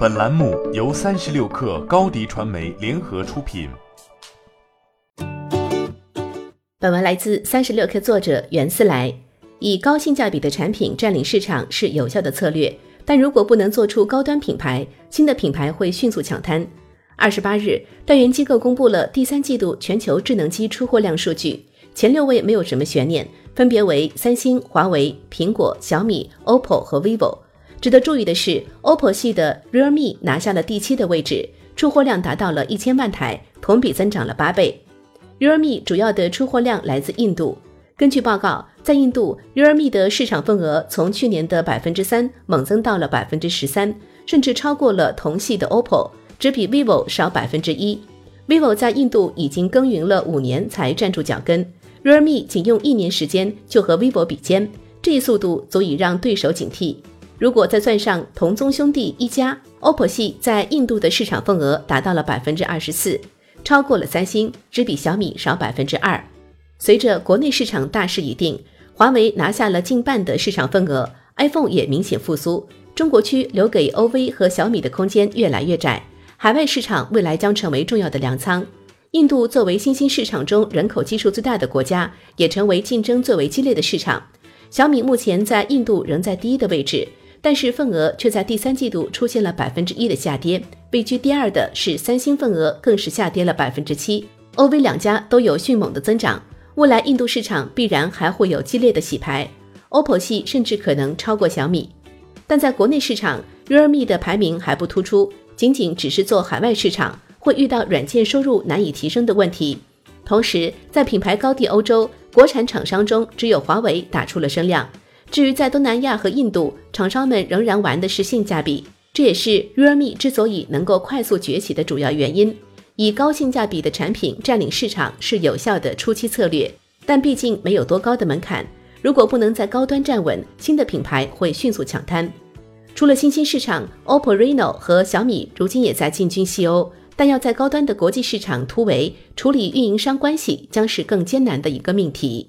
本栏目由三十六氪高低传媒联合出品。本文来自三十六氪作者袁思来。以高性价比的产品占领市场是有效的策略，但如果不能做出高端品牌，新的品牌会迅速抢滩。二十八日，调研机构公布了第三季度全球智能机出货量数据，前六位没有什么悬念，分别为三星、华为、苹果、小米、OPPO 和 vivo。值得注意的是，OPPO 系的 Realme 拿下了第七的位置，出货量达到了一千万台，同比增长了八倍。Realme 主要的出货量来自印度。根据报告，在印度，Realme 的市场份额从去年的百分之三猛增到了百分之十三，甚至超过了同系的 OPPO。只比 vivo 少百分之一。vivo 在印度已经耕耘了五年才站住脚跟，Realme 仅用一年时间就和 vivo 比肩，这一速度足以让对手警惕。如果再算上同宗兄弟一加，OPPO 系在印度的市场份额达到了百分之二十四，超过了三星，只比小米少百分之二。随着国内市场大势已定，华为拿下了近半的市场份额，iPhone 也明显复苏，中国区留给 OV 和小米的空间越来越窄。海外市场未来将成为重要的粮仓。印度作为新兴市场中人口基数最大的国家，也成为竞争最为激烈的市场。小米目前在印度仍在第一的位置，但是份额却在第三季度出现了百分之一的下跌。位居第二的是三星，份额更是下跌了百分之七。OV 两家都有迅猛的增长，未来印度市场必然还会有激烈的洗牌。OPPO 系甚至可能超过小米，但在国内市场，Realme 的排名还不突出。仅仅只是做海外市场，会遇到软件收入难以提升的问题。同时，在品牌高地欧洲，国产厂商中只有华为打出了声量。至于在东南亚和印度，厂商们仍然玩的是性价比，这也是 Realme 之所以能够快速崛起的主要原因。以高性价比的产品占领市场是有效的初期策略，但毕竟没有多高的门槛。如果不能在高端站稳，新的品牌会迅速抢滩。除了新兴市场，OPPO、Reno 和小米如今也在进军西欧，但要在高端的国际市场突围，处理运营商关系将是更艰难的一个命题。